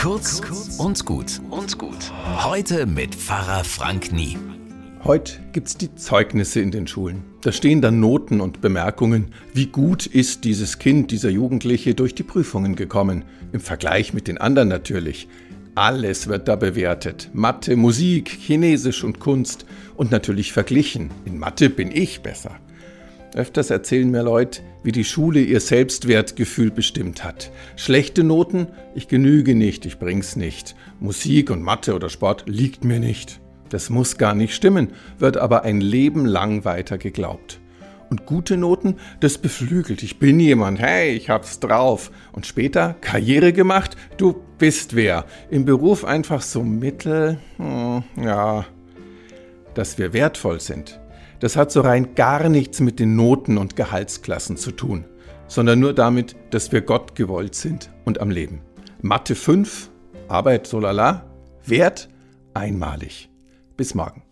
Kurz und gut und gut. Heute mit Pfarrer Frank Nie. Heute gibt's die Zeugnisse in den Schulen. Da stehen dann Noten und Bemerkungen, wie gut ist dieses Kind, dieser Jugendliche durch die Prüfungen gekommen. Im Vergleich mit den anderen natürlich. Alles wird da bewertet. Mathe, Musik, Chinesisch und Kunst. Und natürlich verglichen. In Mathe bin ich besser. Öfters erzählen mir Leute, wie die Schule ihr Selbstwertgefühl bestimmt hat. Schlechte Noten, ich genüge nicht, ich bring's nicht. Musik und Mathe oder Sport liegt mir nicht. Das muss gar nicht stimmen, wird aber ein Leben lang weiter geglaubt. Und gute Noten, das beflügelt. Ich bin jemand, hey, ich hab's drauf. Und später Karriere gemacht, du bist wer. Im Beruf einfach so mittel, hm, ja. Dass wir wertvoll sind, das hat so rein gar nichts mit den Noten und Gehaltsklassen zu tun, sondern nur damit, dass wir Gott gewollt sind und am Leben. Mathe 5, Arbeit so lala, Wert einmalig. Bis morgen.